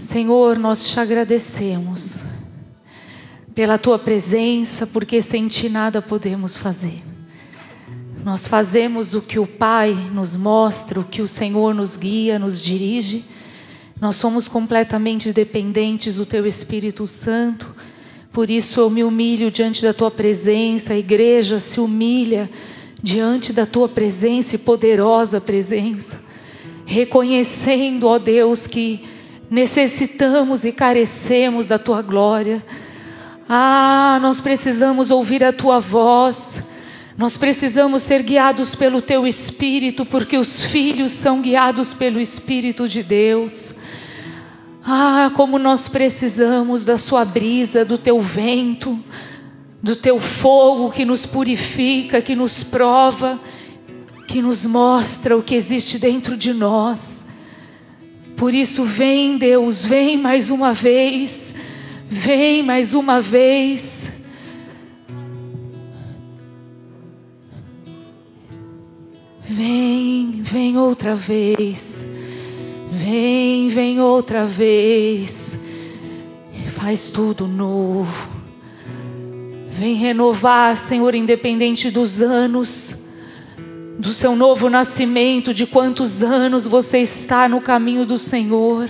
Senhor, nós te agradecemos pela tua presença, porque sem ti nada podemos fazer. Nós fazemos o que o Pai nos mostra, o que o Senhor nos guia, nos dirige. Nós somos completamente dependentes do teu Espírito Santo. Por isso eu me humilho diante da tua presença, a igreja se humilha diante da tua presença e poderosa presença, reconhecendo, ó Deus, que necessitamos e carecemos da tua glória. Ah, nós precisamos ouvir a tua voz. Nós precisamos ser guiados pelo teu espírito, porque os filhos são guiados pelo espírito de Deus. Ah, como nós precisamos da sua brisa, do teu vento, do teu fogo que nos purifica, que nos prova, que nos mostra o que existe dentro de nós. Por isso, vem, Deus, vem mais uma vez, vem mais uma vez. Vem, vem outra vez. Vem, vem outra vez. Faz tudo novo. Vem renovar, Senhor, independente dos anos, do seu novo nascimento, de quantos anos você está no caminho do Senhor.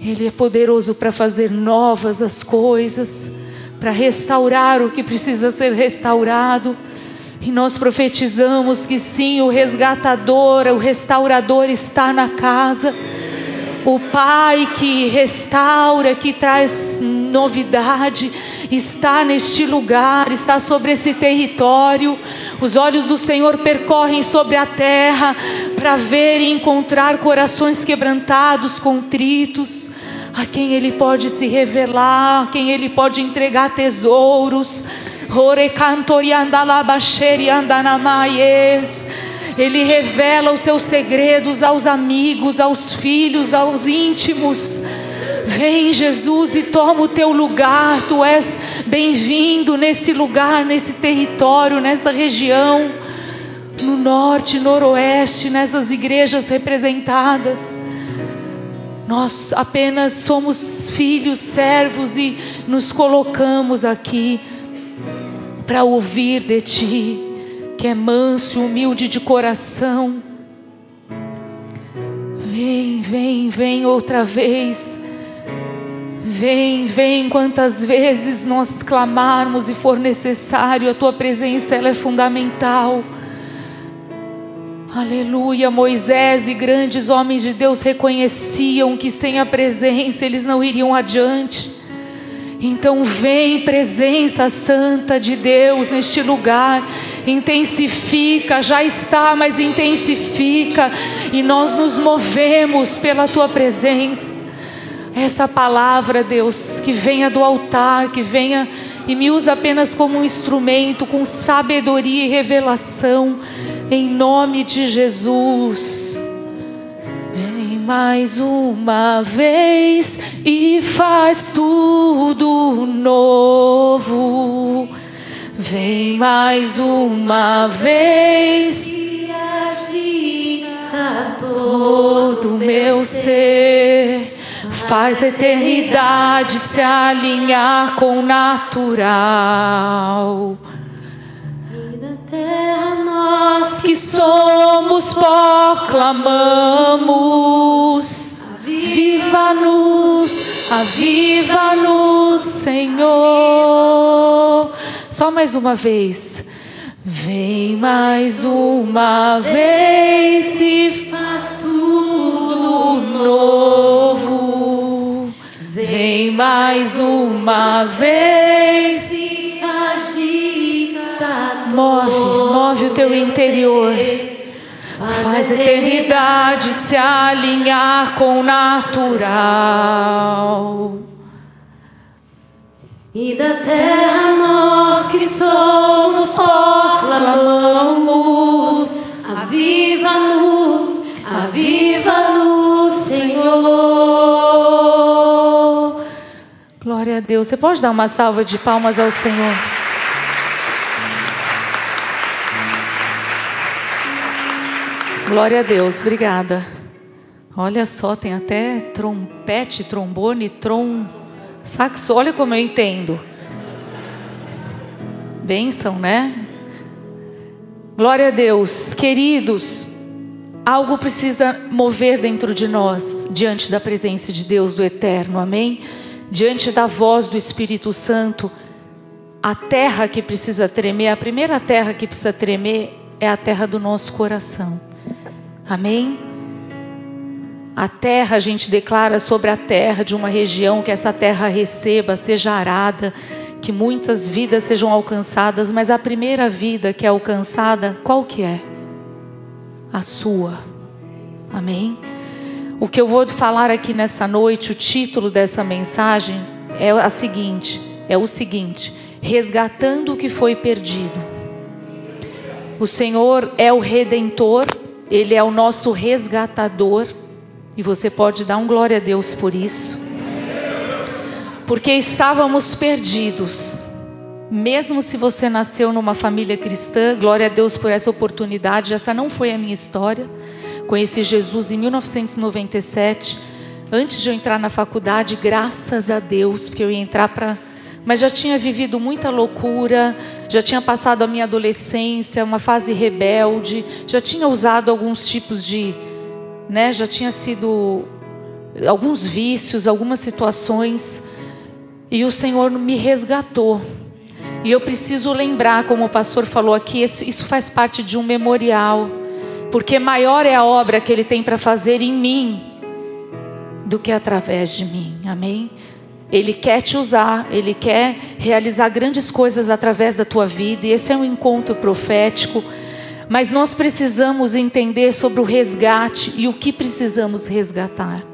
Ele é poderoso para fazer novas as coisas, para restaurar o que precisa ser restaurado e nós profetizamos que sim, o resgatador, o restaurador está na casa. O Pai que restaura, que traz novidade, está neste lugar, está sobre esse território. Os olhos do Senhor percorrem sobre a terra para ver e encontrar corações quebrantados, contritos, a quem Ele pode se revelar, a quem Ele pode entregar tesouros ele revela os seus segredos aos amigos, aos filhos, aos íntimos. Vem, Jesus, e toma o teu lugar. Tu és bem-vindo nesse lugar, nesse território, nessa região, no norte, noroeste, nessas igrejas representadas. Nós apenas somos filhos, servos e nos colocamos aqui para ouvir de ti, que é manso e humilde de coração. Vem, vem, vem outra vez. Vem, vem quantas vezes nós clamarmos e for necessário, a tua presença ela é fundamental. Aleluia, Moisés e grandes homens de Deus reconheciam que sem a presença eles não iriam adiante. Então vem presença santa de Deus neste lugar, intensifica, já está, mas intensifica, e nós nos movemos pela tua presença. Essa palavra, Deus, que venha do altar, que venha e me usa apenas como um instrumento, com sabedoria e revelação, em nome de Jesus mais uma vez e faz tudo novo. Vem mais uma vez e agita todo meu ser. Faz a eternidade se alinhar com o natural terra nós que somos pó clamamos. Aviva-nos, aviva-nos, Senhor. Só mais uma vez. Vem mais uma vez e faz tudo novo. Vem mais uma vez e Move, move o teu interior. Faz a eternidade se alinhar com o natural. E da terra nós que somos proclamamos: Aviva-nos, aviva-nos, Senhor. Glória a Deus. Você pode dar uma salva de palmas ao Senhor? Glória a Deus, obrigada. Olha só, tem até trompete, trombone, trom, saxo. Olha como eu entendo. Bênção, né? Glória a Deus. Queridos, algo precisa mover dentro de nós, diante da presença de Deus do Eterno, amém? Diante da voz do Espírito Santo, a terra que precisa tremer, a primeira terra que precisa tremer é a terra do nosso coração, amém? A terra, a gente declara sobre a terra de uma região que essa terra receba, seja arada, que muitas vidas sejam alcançadas, mas a primeira vida que é alcançada, qual que é? A sua. Amém? O que eu vou falar aqui nessa noite, o título dessa mensagem é a seguinte, é o seguinte: resgatando o que foi perdido. O Senhor é o redentor, ele é o nosso resgatador. E você pode dar um glória a Deus por isso. Porque estávamos perdidos. Mesmo se você nasceu numa família cristã, glória a Deus por essa oportunidade. Essa não foi a minha história. Conheci Jesus em 1997. Antes de eu entrar na faculdade, graças a Deus, porque eu ia entrar para mas já tinha vivido muita loucura, já tinha passado a minha adolescência, uma fase rebelde, já tinha usado alguns tipos de né, já tinha sido alguns vícios, algumas situações, e o Senhor me resgatou. E eu preciso lembrar, como o pastor falou aqui, isso faz parte de um memorial, porque maior é a obra que Ele tem para fazer em mim do que através de mim, amém? Ele quer te usar, Ele quer realizar grandes coisas através da tua vida, e esse é um encontro profético mas nós precisamos entender sobre o resgate e o que precisamos resgatar.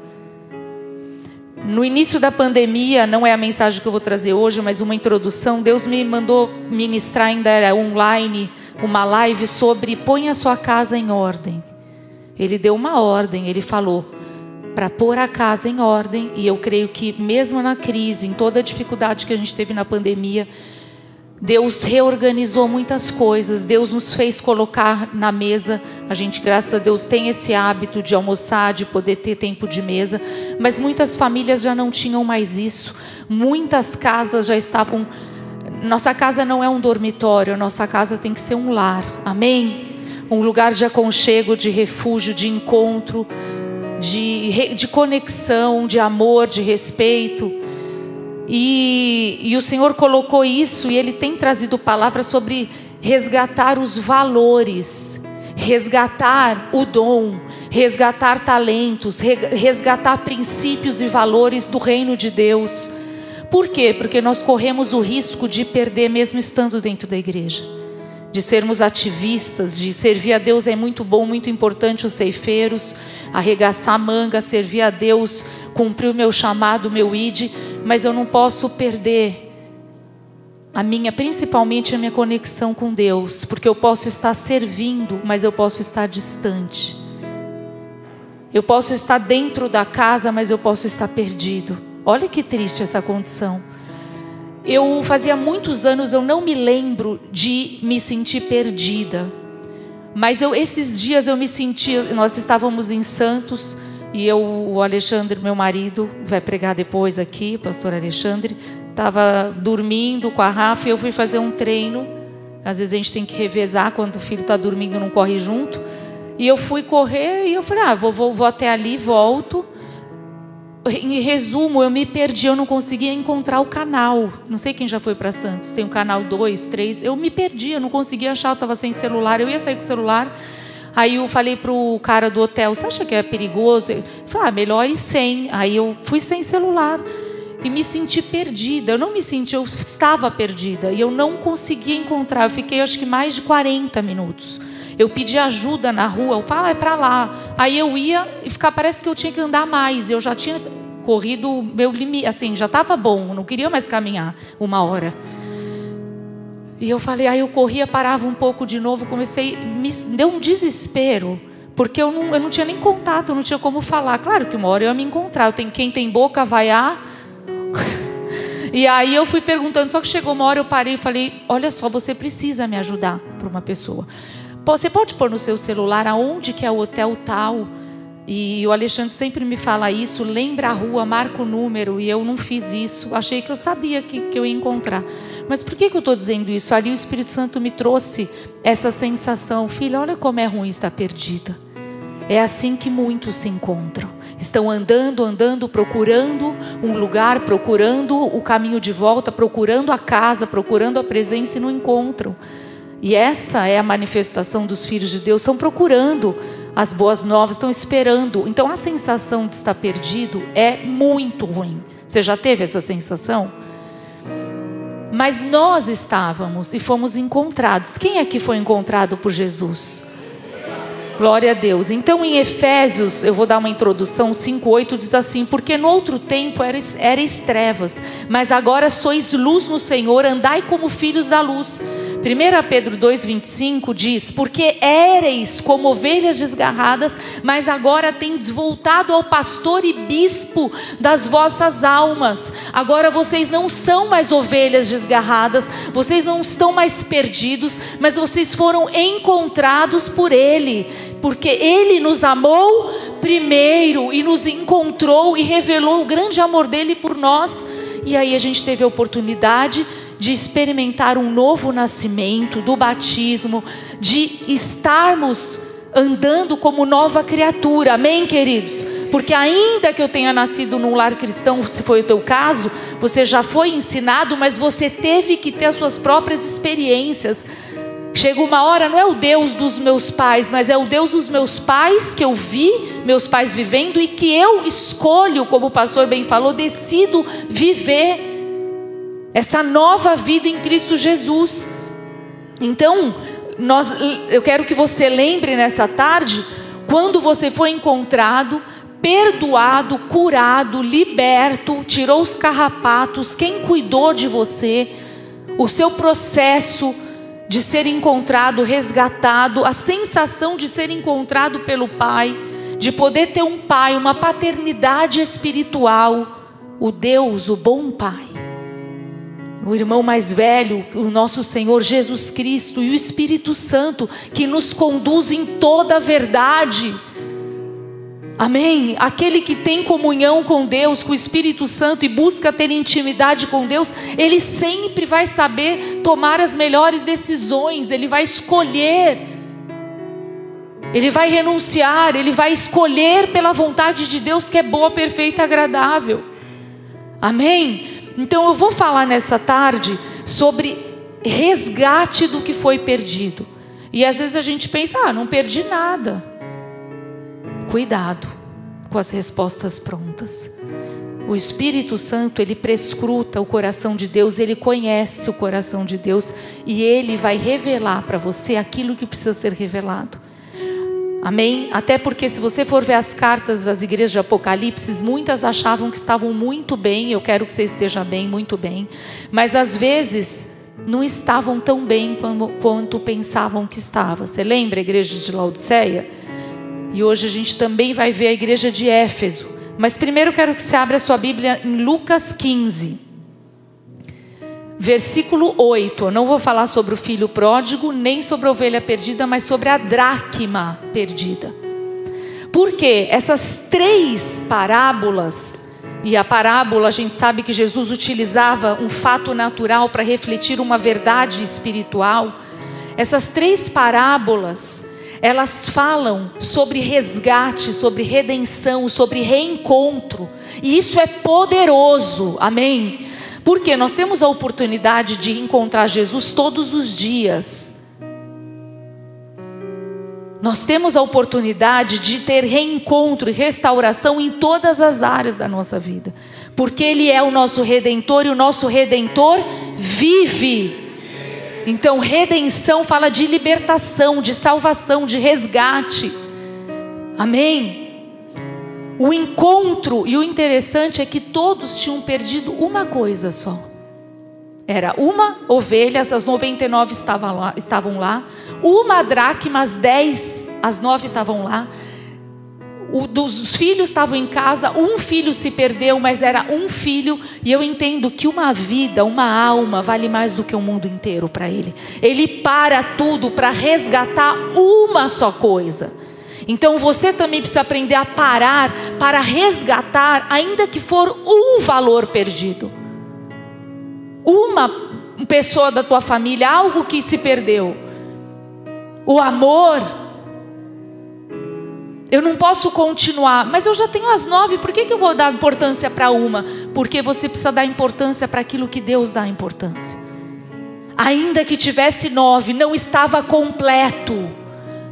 No início da pandemia, não é a mensagem que eu vou trazer hoje, mas uma introdução. Deus me mandou ministrar, ainda era online, uma live sobre põe a sua casa em ordem. Ele deu uma ordem, ele falou para pôr a casa em ordem, e eu creio que mesmo na crise, em toda a dificuldade que a gente teve na pandemia, Deus reorganizou muitas coisas, Deus nos fez colocar na mesa. A gente, graças a Deus, tem esse hábito de almoçar, de poder ter tempo de mesa, mas muitas famílias já não tinham mais isso. Muitas casas já estavam. Nossa casa não é um dormitório, nossa casa tem que ser um lar, amém? Um lugar de aconchego, de refúgio, de encontro, de, de conexão, de amor, de respeito. E, e o Senhor colocou isso e Ele tem trazido palavras sobre resgatar os valores, resgatar o dom, resgatar talentos, resgatar princípios e valores do reino de Deus. Por quê? Porque nós corremos o risco de perder mesmo estando dentro da igreja. De sermos ativistas, de servir a Deus é muito bom, muito importante os ceifeiros, arregaçar manga, servir a Deus, cumprir o meu chamado, o meu id, mas eu não posso perder a minha, principalmente a minha conexão com Deus, porque eu posso estar servindo, mas eu posso estar distante. Eu posso estar dentro da casa, mas eu posso estar perdido. Olha que triste essa condição. Eu fazia muitos anos eu não me lembro de me sentir perdida. Mas eu, esses dias eu me senti, nós estávamos em Santos, e eu, o Alexandre, meu marido, vai pregar depois aqui, pastor Alexandre, estava dormindo com a Rafa e eu fui fazer um treino. Às vezes a gente tem que revezar quando o filho está dormindo, não corre junto. E eu fui correr e eu falei, ah, vou, vou, vou até ali, volto. Em resumo, eu me perdi, eu não conseguia encontrar o canal. Não sei quem já foi para Santos, tem o canal 2, 3. Eu me perdi, eu não conseguia achar, eu estava sem celular. Eu ia sair com o celular, Aí eu falei pro cara do hotel, você acha que é perigoso? Ele falou, ah, melhor ir sem. Aí eu fui sem celular e me senti perdida. Eu não me senti, eu estava perdida e eu não conseguia encontrar. Eu fiquei acho que mais de 40 minutos. Eu pedi ajuda na rua, eu falei, ah, é para lá. Aí eu ia e ficar, parece que eu tinha que andar mais. Eu já tinha corrido meu limite, assim, já estava bom, não queria mais caminhar uma hora. E eu falei, aí eu corria, parava um pouco de novo, comecei, me deu um desespero, porque eu não, eu não tinha nem contato, não tinha como falar. Claro que uma hora eu ia me encontrar, eu tenho, quem tem boca vai a. e aí eu fui perguntando, só que chegou uma hora eu parei e falei, olha só, você precisa me ajudar para uma pessoa. Você pode pôr no seu celular aonde que é o hotel tal? E o Alexandre sempre me fala isso, lembra a rua, marca o número, e eu não fiz isso. Achei que eu sabia que, que eu ia encontrar. Mas por que, que eu estou dizendo isso? Ali o Espírito Santo me trouxe essa sensação, filha, olha como é ruim estar perdida. É assim que muitos se encontram. Estão andando, andando, procurando um lugar, procurando o caminho de volta, procurando a casa, procurando a presença e não encontram. E essa é a manifestação dos filhos de Deus, estão procurando as boas novas, estão esperando. Então a sensação de estar perdido é muito ruim. Você já teve essa sensação? Mas nós estávamos e fomos encontrados. Quem é que foi encontrado por Jesus? Glória a Deus. Então, em Efésios, eu vou dar uma introdução, 5,8 diz assim: Porque no outro tempo erais, erais trevas, mas agora sois luz no Senhor, andai como filhos da luz. 1 Pedro 2,25 diz: Porque éreis como ovelhas desgarradas, mas agora tendes voltado ao pastor e bispo das vossas almas. Agora vocês não são mais ovelhas desgarradas, vocês não estão mais perdidos, mas vocês foram encontrados por Ele, porque Ele nos amou primeiro e nos encontrou e revelou o grande amor dele por nós. E aí a gente teve a oportunidade de experimentar um novo nascimento, do batismo, de estarmos andando como nova criatura. Amém, queridos? Porque ainda que eu tenha nascido num lar cristão, se foi o teu caso, você já foi ensinado, mas você teve que ter as suas próprias experiências. Chega uma hora, não é o Deus dos meus pais, mas é o Deus dos meus pais que eu vi, meus pais vivendo e que eu escolho, como o pastor bem falou, decido viver essa nova vida em Cristo Jesus. Então, nós, eu quero que você lembre nessa tarde, quando você foi encontrado, perdoado, curado, liberto, tirou os carrapatos, quem cuidou de você, o seu processo de ser encontrado, resgatado, a sensação de ser encontrado pelo Pai, de poder ter um Pai, uma paternidade espiritual, o Deus, o bom Pai o irmão mais velho, o nosso Senhor Jesus Cristo e o Espírito Santo que nos conduz em toda a verdade. Amém? Aquele que tem comunhão com Deus, com o Espírito Santo e busca ter intimidade com Deus, ele sempre vai saber tomar as melhores decisões, ele vai escolher, ele vai renunciar, ele vai escolher pela vontade de Deus que é boa, perfeita agradável. Amém? Então eu vou falar nessa tarde sobre resgate do que foi perdido. E às vezes a gente pensa, ah, não perdi nada. Cuidado com as respostas prontas. O Espírito Santo, ele prescruta o coração de Deus, ele conhece o coração de Deus e ele vai revelar para você aquilo que precisa ser revelado. Amém? Até porque, se você for ver as cartas das igrejas de Apocalipse, muitas achavam que estavam muito bem. Eu quero que você esteja bem, muito bem. Mas às vezes não estavam tão bem quanto, pensavam que estava. Você lembra a igreja de Laodiceia? E hoje a gente também vai ver a igreja de Éfeso. Mas primeiro quero que você abra a sua Bíblia em Lucas 15 versículo 8. Eu não vou falar sobre o filho pródigo, nem sobre a ovelha perdida, mas sobre a dracma perdida. Porque essas três parábolas, e a parábola a gente sabe que Jesus utilizava um fato natural para refletir uma verdade espiritual. Essas três parábolas, elas falam sobre resgate, sobre redenção, sobre reencontro. E isso é poderoso. Amém. Porque nós temos a oportunidade de encontrar Jesus todos os dias. Nós temos a oportunidade de ter reencontro e restauração em todas as áreas da nossa vida. Porque Ele é o nosso redentor e o nosso redentor vive. Então, redenção fala de libertação, de salvação, de resgate. Amém? O encontro, e o interessante é que todos tinham perdido uma coisa só. Era uma ovelha, as 99 estavam lá, estavam lá. Uma dracma, as 10, as 9 estavam lá. O, dos filhos estavam em casa, um filho se perdeu, mas era um filho, e eu entendo que uma vida, uma alma, vale mais do que o mundo inteiro para ele. Ele para tudo para resgatar uma só coisa. Então você também precisa aprender a parar para resgatar, ainda que for um valor perdido. Uma pessoa da tua família, algo que se perdeu. O amor. Eu não posso continuar, mas eu já tenho as nove, por que, que eu vou dar importância para uma? Porque você precisa dar importância para aquilo que Deus dá importância. Ainda que tivesse nove, não estava completo.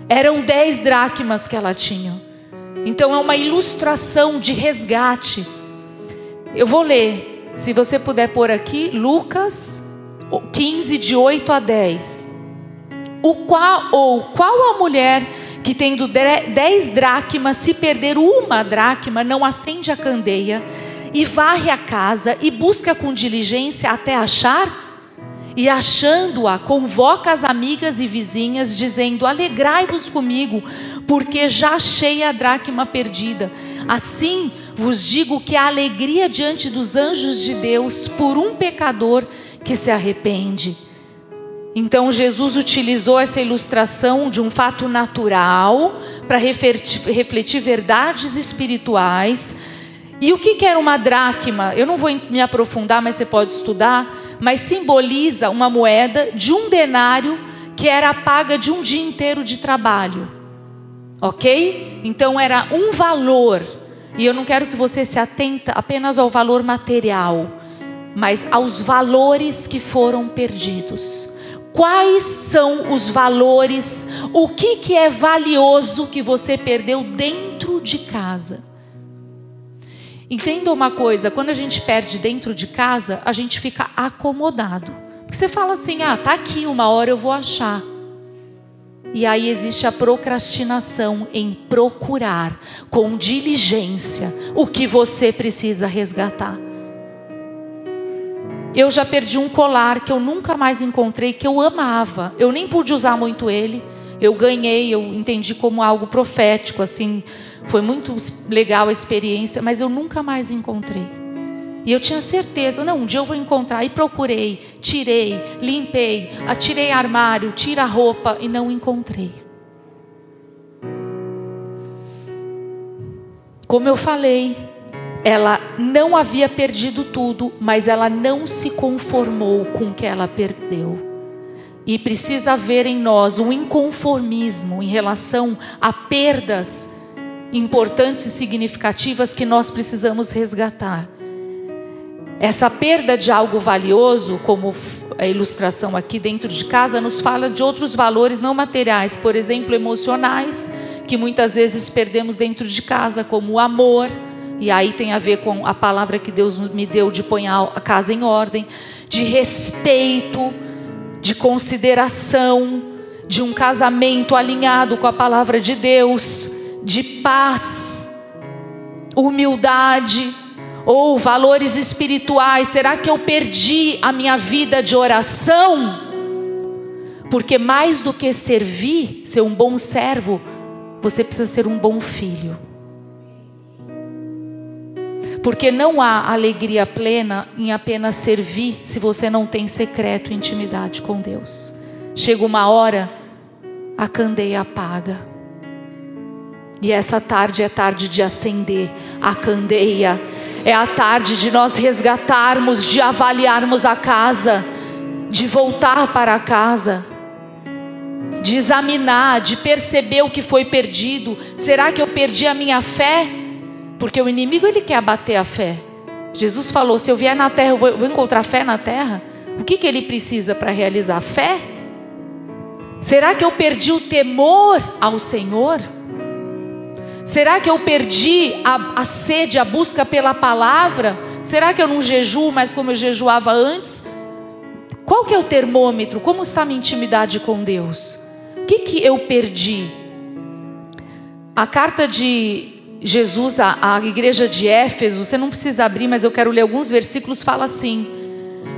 Eram dez dracmas que ela tinha. Então é uma ilustração de resgate. Eu vou ler, se você puder pôr aqui, Lucas 15, de 8 a 10. O qual, ou qual a mulher que tendo dez dracmas, se perder uma dracma, não acende a candeia e varre a casa e busca com diligência até achar? E achando-a, convoca as amigas e vizinhas, dizendo: Alegrai-vos comigo, porque já achei a dracma perdida. Assim vos digo que a alegria diante dos anjos de Deus por um pecador que se arrepende. Então Jesus utilizou essa ilustração de um fato natural para refletir verdades espirituais. E o que era uma dracma? Eu não vou me aprofundar, mas você pode estudar mas simboliza uma moeda de um denário que era a paga de um dia inteiro de trabalho. Ok? Então era um valor. E eu não quero que você se atenta apenas ao valor material, mas aos valores que foram perdidos. Quais são os valores? O que, que é valioso que você perdeu dentro de casa? Entenda uma coisa: quando a gente perde dentro de casa, a gente fica acomodado. Porque você fala assim: ah, tá aqui, uma hora eu vou achar. E aí existe a procrastinação em procurar com diligência o que você precisa resgatar. Eu já perdi um colar que eu nunca mais encontrei, que eu amava. Eu nem pude usar muito ele. Eu ganhei, eu entendi como algo profético, assim, foi muito legal a experiência, mas eu nunca mais encontrei. E eu tinha certeza, não, um dia eu vou encontrar. E procurei, tirei, limpei, atirei armário, tira roupa e não encontrei. Como eu falei, ela não havia perdido tudo, mas ela não se conformou com o que ela perdeu. E precisa haver em nós um inconformismo em relação a perdas importantes e significativas que nós precisamos resgatar. Essa perda de algo valioso, como a ilustração aqui dentro de casa, nos fala de outros valores não materiais, por exemplo, emocionais, que muitas vezes perdemos dentro de casa, como o amor, e aí tem a ver com a palavra que Deus me deu de pôr a casa em ordem, de respeito, de consideração, de um casamento alinhado com a palavra de Deus de paz, humildade ou valores espirituais? Será que eu perdi a minha vida de oração? Porque mais do que servir, ser um bom servo, você precisa ser um bom filho. Porque não há alegria plena em apenas servir se você não tem secreto e intimidade com Deus. Chega uma hora, a candeia apaga. E essa tarde é tarde de acender a candeia. É a tarde de nós resgatarmos, de avaliarmos a casa, de voltar para a casa, de examinar, de perceber o que foi perdido. Será que eu perdi a minha fé? Porque o inimigo ele quer abater a fé. Jesus falou: se eu vier na terra, eu vou, encontrar fé na terra. O que, que ele precisa para realizar fé? Será que eu perdi o temor ao Senhor? Será que eu perdi a, a sede, a busca pela palavra? Será que eu não jejuo mais como eu jejuava antes? Qual que é o termômetro? Como está a minha intimidade com Deus? O que, que eu perdi? A carta de Jesus à, à igreja de Éfeso, você não precisa abrir, mas eu quero ler alguns versículos, fala assim: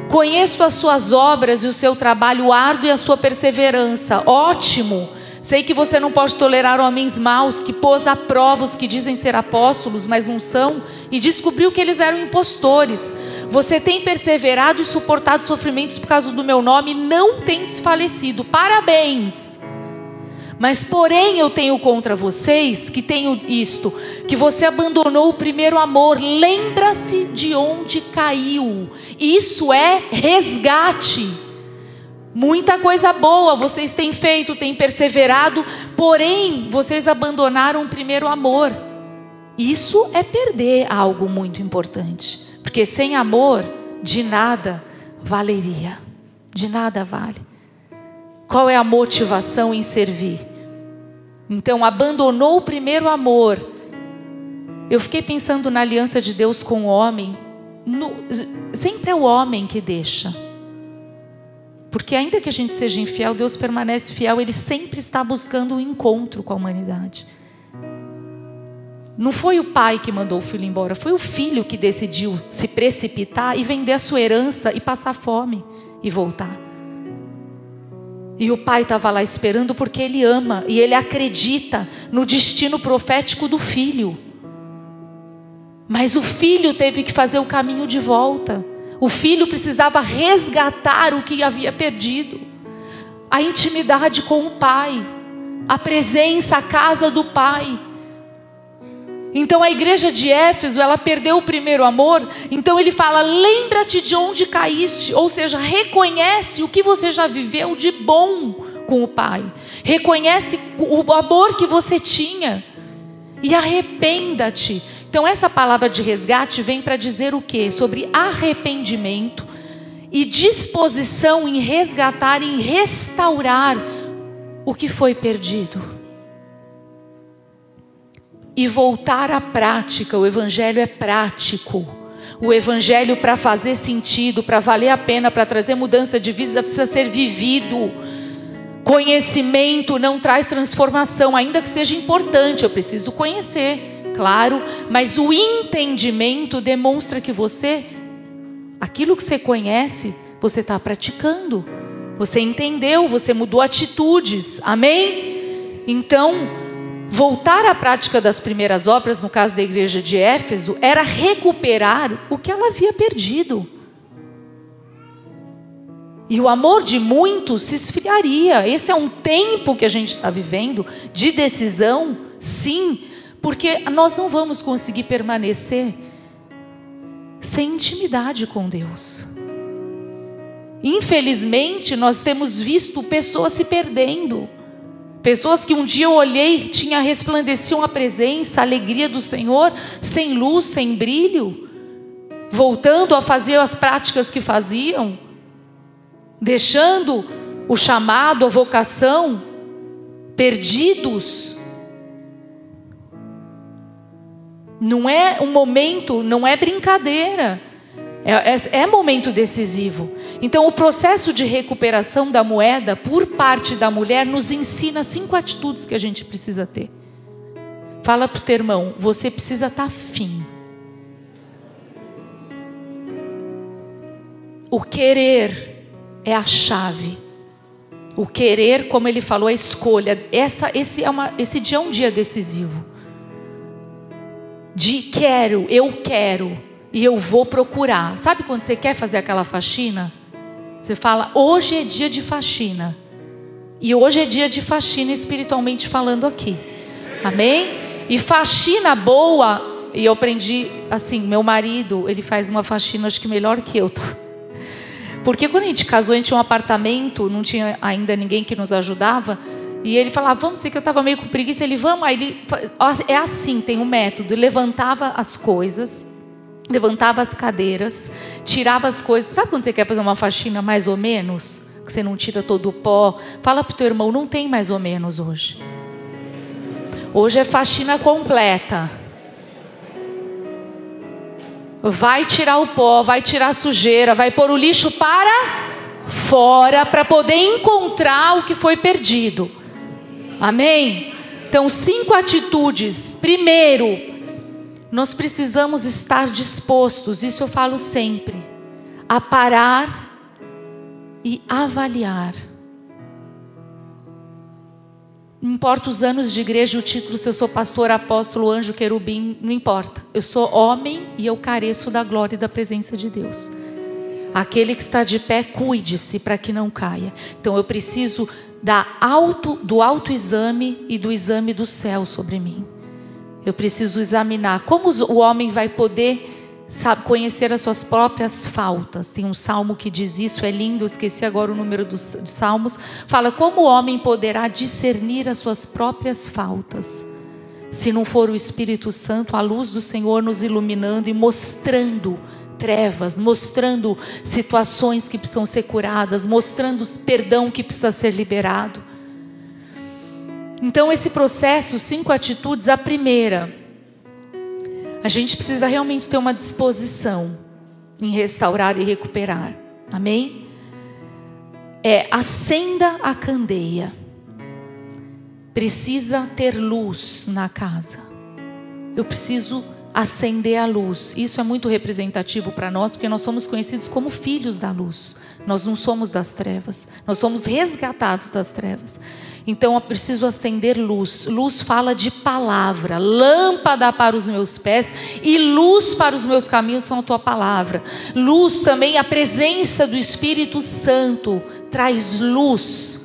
Conheço as suas obras e o seu trabalho árduo e a sua perseverança. Ótimo! Sei que você não pode tolerar homens maus que pôs a prova os que dizem ser apóstolos, mas não são, e descobriu que eles eram impostores. Você tem perseverado e suportado sofrimentos por causa do meu nome, não tem desfalecido. Parabéns! Mas, porém, eu tenho contra vocês que tenho isto: que você abandonou o primeiro amor. Lembra-se de onde caiu. Isso é resgate. Muita coisa boa vocês têm feito, têm perseverado, porém, vocês abandonaram o primeiro amor. Isso é perder algo muito importante. Porque sem amor, de nada valeria. De nada vale. Qual é a motivação em servir? Então, abandonou o primeiro amor. Eu fiquei pensando na aliança de Deus com o homem. No, sempre é o homem que deixa. Porque, ainda que a gente seja infiel, Deus permanece fiel, Ele sempre está buscando um encontro com a humanidade. Não foi o pai que mandou o filho embora, foi o filho que decidiu se precipitar e vender a sua herança e passar fome e voltar. E o pai estava lá esperando porque ele ama e ele acredita no destino profético do filho. Mas o filho teve que fazer o caminho de volta. O filho precisava resgatar o que havia perdido. A intimidade com o pai, a presença, a casa do pai. Então a igreja de Éfeso, ela perdeu o primeiro amor, então ele fala: "Lembra-te de onde caíste", ou seja, reconhece o que você já viveu de bom com o Pai. Reconhece o amor que você tinha e arrependa-te. Então essa palavra de resgate vem para dizer o quê? Sobre arrependimento e disposição em resgatar, em restaurar o que foi perdido e voltar à prática. O Evangelho é prático. O Evangelho, para fazer sentido, para valer a pena, para trazer mudança de vida, precisa ser vivido. Conhecimento não traz transformação, ainda que seja importante, eu preciso conhecer, claro, mas o entendimento demonstra que você, aquilo que você conhece, você está praticando. Você entendeu, você mudou atitudes, amém? Então, Voltar à prática das primeiras obras, no caso da igreja de Éfeso, era recuperar o que ela havia perdido. E o amor de muitos se esfriaria. Esse é um tempo que a gente está vivendo de decisão, sim, porque nós não vamos conseguir permanecer sem intimidade com Deus. Infelizmente, nós temos visto pessoas se perdendo. Pessoas que um dia eu olhei tinha resplandeciam a presença, a alegria do Senhor, sem luz, sem brilho, voltando a fazer as práticas que faziam, deixando o chamado, a vocação, perdidos. Não é um momento, não é brincadeira. É, é, é, momento decisivo. Então, o processo de recuperação da moeda por parte da mulher nos ensina cinco atitudes que a gente precisa ter. Fala para o teu irmão, você precisa estar tá afim. O querer é a chave. O querer, como ele falou, a escolha. Essa, esse, é uma, esse dia é um dia decisivo. De quero, eu quero e eu vou procurar. Sabe quando você quer fazer aquela faxina? Você fala, hoje é dia de faxina. E hoje é dia de faxina espiritualmente falando aqui. Amém? E faxina boa, e eu aprendi assim, meu marido, ele faz uma faxina acho que melhor que eu. Porque quando a gente casou, a gente tinha um apartamento, não tinha ainda ninguém que nos ajudava. E ele falava, vamos, sei que eu estava meio com preguiça. Ele, vamos. Aí ele, é assim, tem um método. Levantava as coisas, levantava as cadeiras, tirava as coisas. Sabe quando você quer fazer uma faxina mais ou menos? Que você não tira todo o pó. Fala para o teu irmão, não tem mais ou menos hoje. Hoje é faxina completa. Vai tirar o pó, vai tirar a sujeira, vai pôr o lixo para fora para poder encontrar o que foi perdido. Amém? Então, cinco atitudes. Primeiro, nós precisamos estar dispostos, isso eu falo sempre, a parar e avaliar. Não importa os anos de igreja, o título, se eu sou pastor, apóstolo, anjo, querubim, não importa. Eu sou homem e eu careço da glória e da presença de Deus. Aquele que está de pé, cuide-se para que não caia. Então eu preciso da auto, do autoexame e do exame do céu sobre mim. Eu preciso examinar como o homem vai poder sabe, conhecer as suas próprias faltas. Tem um salmo que diz isso, é lindo, esqueci agora o número dos salmos. Fala como o homem poderá discernir as suas próprias faltas, se não for o Espírito Santo, a luz do Senhor nos iluminando e mostrando trevas, mostrando situações que precisam ser curadas, mostrando perdão que precisa ser liberado. Então, esse processo, cinco atitudes, a primeira, a gente precisa realmente ter uma disposição em restaurar e recuperar. Amém? É acenda a candeia. Precisa ter luz na casa. Eu preciso acender a luz. Isso é muito representativo para nós, porque nós somos conhecidos como filhos da luz. Nós não somos das trevas. Nós somos resgatados das trevas. Então eu preciso acender luz. Luz fala de palavra, lâmpada para os meus pés e luz para os meus caminhos são a tua palavra. Luz também, a presença do Espírito Santo traz luz.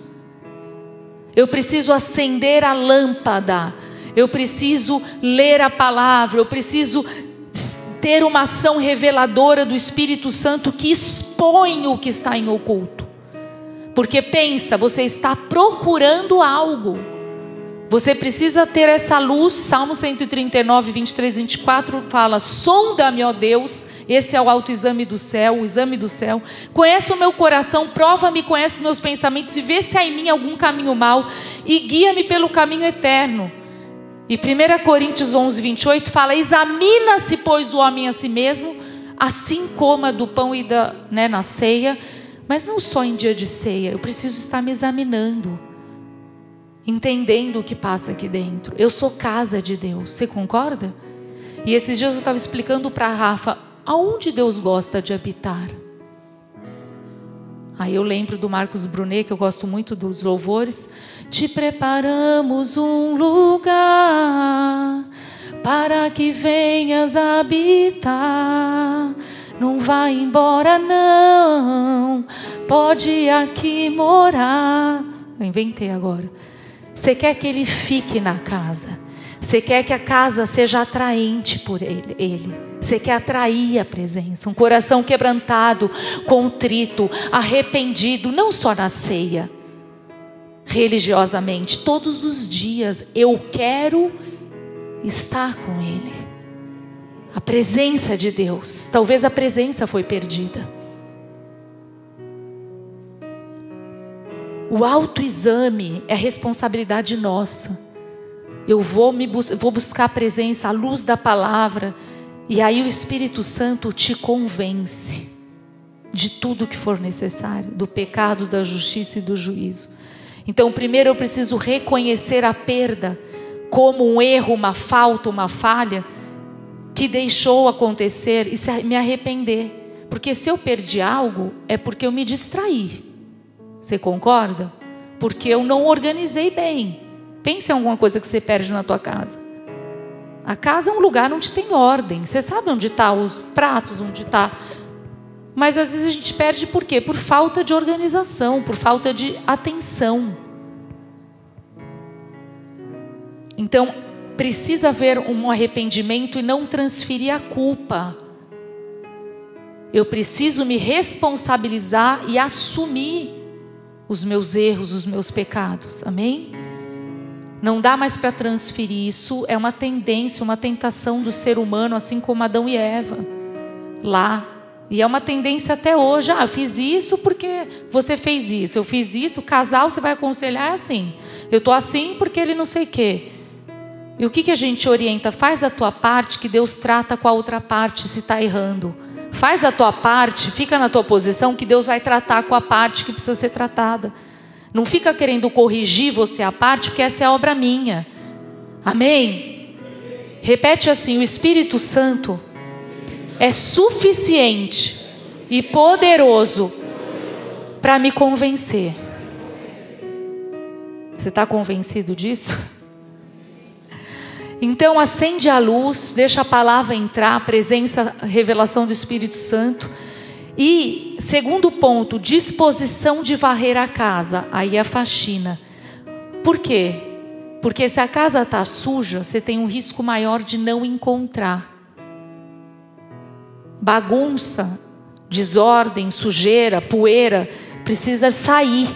Eu preciso acender a lâmpada eu preciso ler a palavra, eu preciso ter uma ação reveladora do Espírito Santo que expõe o que está em oculto. Porque pensa, você está procurando algo. Você precisa ter essa luz. Salmo 139, 23, 24 fala: Sonda-me, ó Deus. Esse é o autoexame do céu, o exame do céu. Conhece o meu coração, prova-me, conhece os meus pensamentos e vê se há em mim algum caminho mau e guia-me pelo caminho eterno. E 1 Coríntios 11, 28 fala: Examina-se, pois, o homem a si mesmo, assim coma do pão e da, né, na ceia, mas não só em dia de ceia, eu preciso estar me examinando, entendendo o que passa aqui dentro. Eu sou casa de Deus, você concorda? E esses dias eu estava explicando para a Rafa aonde Deus gosta de habitar. Aí eu lembro do Marcos Brunet, que eu gosto muito dos louvores. Te preparamos um lugar para que venhas habitar. Não vai embora, não. Pode aqui morar. Eu inventei agora. Você quer que ele fique na casa. Você quer que a casa seja atraente por ele. ele. Você quer atrair a presença, um coração quebrantado, contrito, arrependido, não só na ceia, religiosamente, todos os dias eu quero estar com Ele. A presença de Deus, talvez a presença foi perdida. O autoexame é responsabilidade nossa. Eu vou, me bus vou buscar a presença, a luz da palavra e aí o Espírito Santo te convence de tudo que for necessário, do pecado, da justiça e do juízo. Então, primeiro eu preciso reconhecer a perda como um erro, uma falta, uma falha que deixou acontecer e me arrepender. Porque se eu perdi algo, é porque eu me distraí. Você concorda? Porque eu não organizei bem. Pense em alguma coisa que você perde na tua casa. A casa é um lugar onde tem ordem. Você sabe onde estão tá os pratos, onde está. Mas às vezes a gente perde por quê? Por falta de organização, por falta de atenção. Então, precisa haver um arrependimento e não transferir a culpa. Eu preciso me responsabilizar e assumir os meus erros, os meus pecados. Amém? Não dá mais para transferir isso, é uma tendência, uma tentação do ser humano, assim como Adão e Eva, lá. E é uma tendência até hoje. Ah, fiz isso porque você fez isso. Eu fiz isso. O casal você vai aconselhar é assim. Eu estou assim porque ele não sei o quê. E o que, que a gente orienta? Faz a tua parte que Deus trata com a outra parte se está errando. Faz a tua parte, fica na tua posição que Deus vai tratar com a parte que precisa ser tratada. Não fica querendo corrigir você a parte, porque essa é obra minha. Amém? Repete assim: o Espírito Santo é suficiente e poderoso para me convencer. Você está convencido disso? Então acende a luz, deixa a palavra entrar, a presença, a revelação do Espírito Santo e segundo ponto, disposição de varrer a casa. Aí é a faxina. Por quê? Porque se a casa está suja, você tem um risco maior de não encontrar. Bagunça, desordem, sujeira, poeira, precisa sair.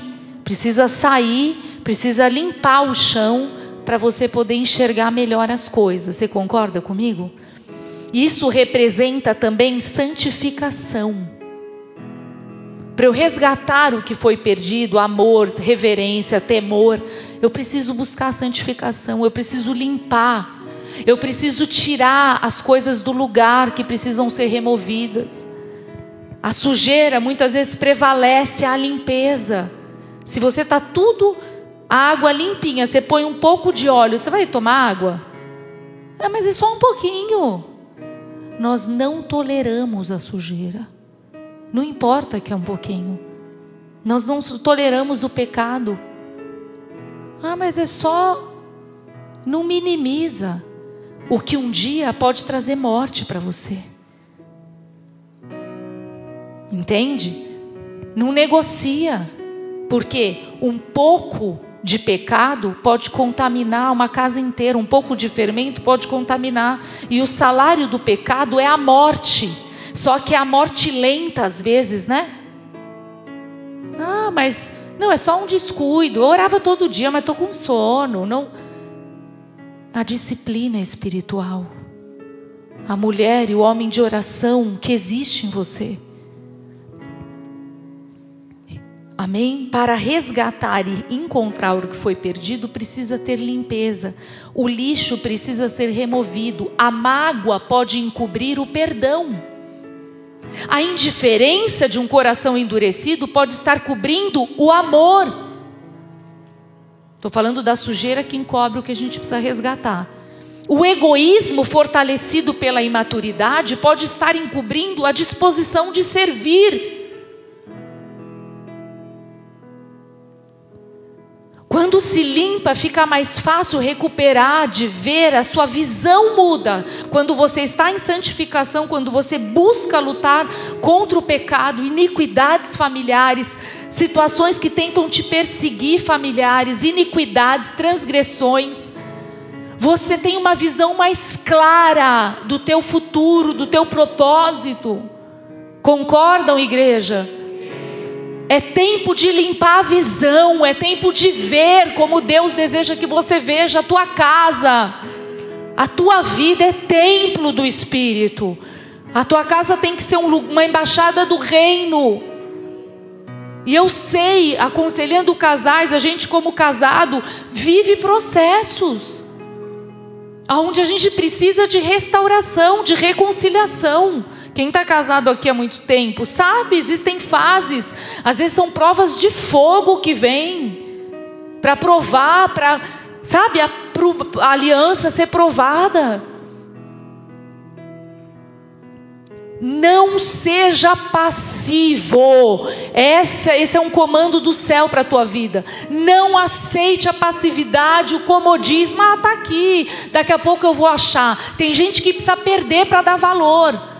Precisa sair, precisa limpar o chão para você poder enxergar melhor as coisas. Você concorda comigo? Isso representa também santificação. Para eu resgatar o que foi perdido, amor, reverência, temor, eu preciso buscar a santificação, eu preciso limpar, eu preciso tirar as coisas do lugar que precisam ser removidas. A sujeira muitas vezes prevalece a limpeza. Se você está tudo, a água limpinha, você põe um pouco de óleo, você vai tomar água? É, mas é só um pouquinho. Nós não toleramos a sujeira. Não importa que é um pouquinho. Nós não toleramos o pecado. Ah, mas é só. Não minimiza o que um dia pode trazer morte para você. Entende? Não negocia. Porque um pouco de pecado pode contaminar uma casa inteira, um pouco de fermento pode contaminar. E o salário do pecado é a morte. Só que é a morte lenta às vezes, né? Ah, mas não, é só um descuido. Eu orava todo dia, mas estou com sono. Não. A disciplina espiritual. A mulher e o homem de oração que existe em você. Amém? Para resgatar e encontrar o que foi perdido, precisa ter limpeza. O lixo precisa ser removido. A mágoa pode encobrir o perdão. A indiferença de um coração endurecido pode estar cobrindo o amor. Estou falando da sujeira que encobre o que a gente precisa resgatar. O egoísmo fortalecido pela imaturidade pode estar encobrindo a disposição de servir. Quando se limpa, fica mais fácil recuperar, de ver, a sua visão muda. Quando você está em santificação, quando você busca lutar contra o pecado, iniquidades familiares, situações que tentam te perseguir familiares, iniquidades, transgressões, você tem uma visão mais clara do teu futuro, do teu propósito. Concordam, igreja? É tempo de limpar a visão, é tempo de ver como Deus deseja que você veja a tua casa. A tua vida é templo do Espírito. A tua casa tem que ser uma embaixada do reino. E eu sei, aconselhando casais, a gente como casado vive processos. Onde a gente precisa de restauração, de reconciliação. Quem está casado aqui há muito tempo sabe, existem fases, às vezes são provas de fogo que vêm para provar, para, sabe, a, a aliança ser provada. Não seja passivo. Essa, esse é um comando do céu para a tua vida. Não aceite a passividade, o comodismo. Ah, está aqui. Daqui a pouco eu vou achar. Tem gente que precisa perder para dar valor.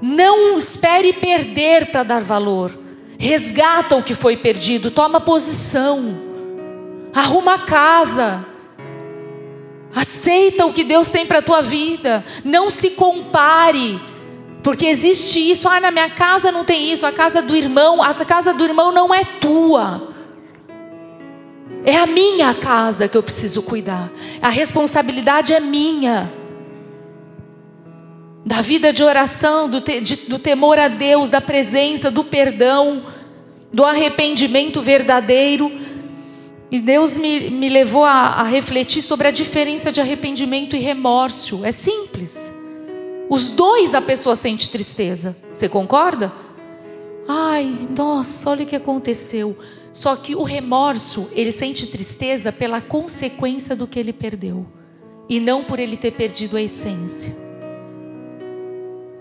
Não espere perder para dar valor. Resgata o que foi perdido, toma posição. Arruma a casa. Aceita o que Deus tem para a tua vida. Não se compare. Porque existe isso, ah, na minha casa não tem isso, a casa do irmão, a casa do irmão não é tua. É a minha casa que eu preciso cuidar. A responsabilidade é minha da vida de oração, do, te, de, do temor a Deus, da presença, do perdão, do arrependimento verdadeiro. E Deus me, me levou a, a refletir sobre a diferença de arrependimento e remorso. É simples. Os dois a pessoa sente tristeza. Você concorda? Ai, nossa, olha o que aconteceu. Só que o remorso, ele sente tristeza pela consequência do que ele perdeu, e não por ele ter perdido a essência.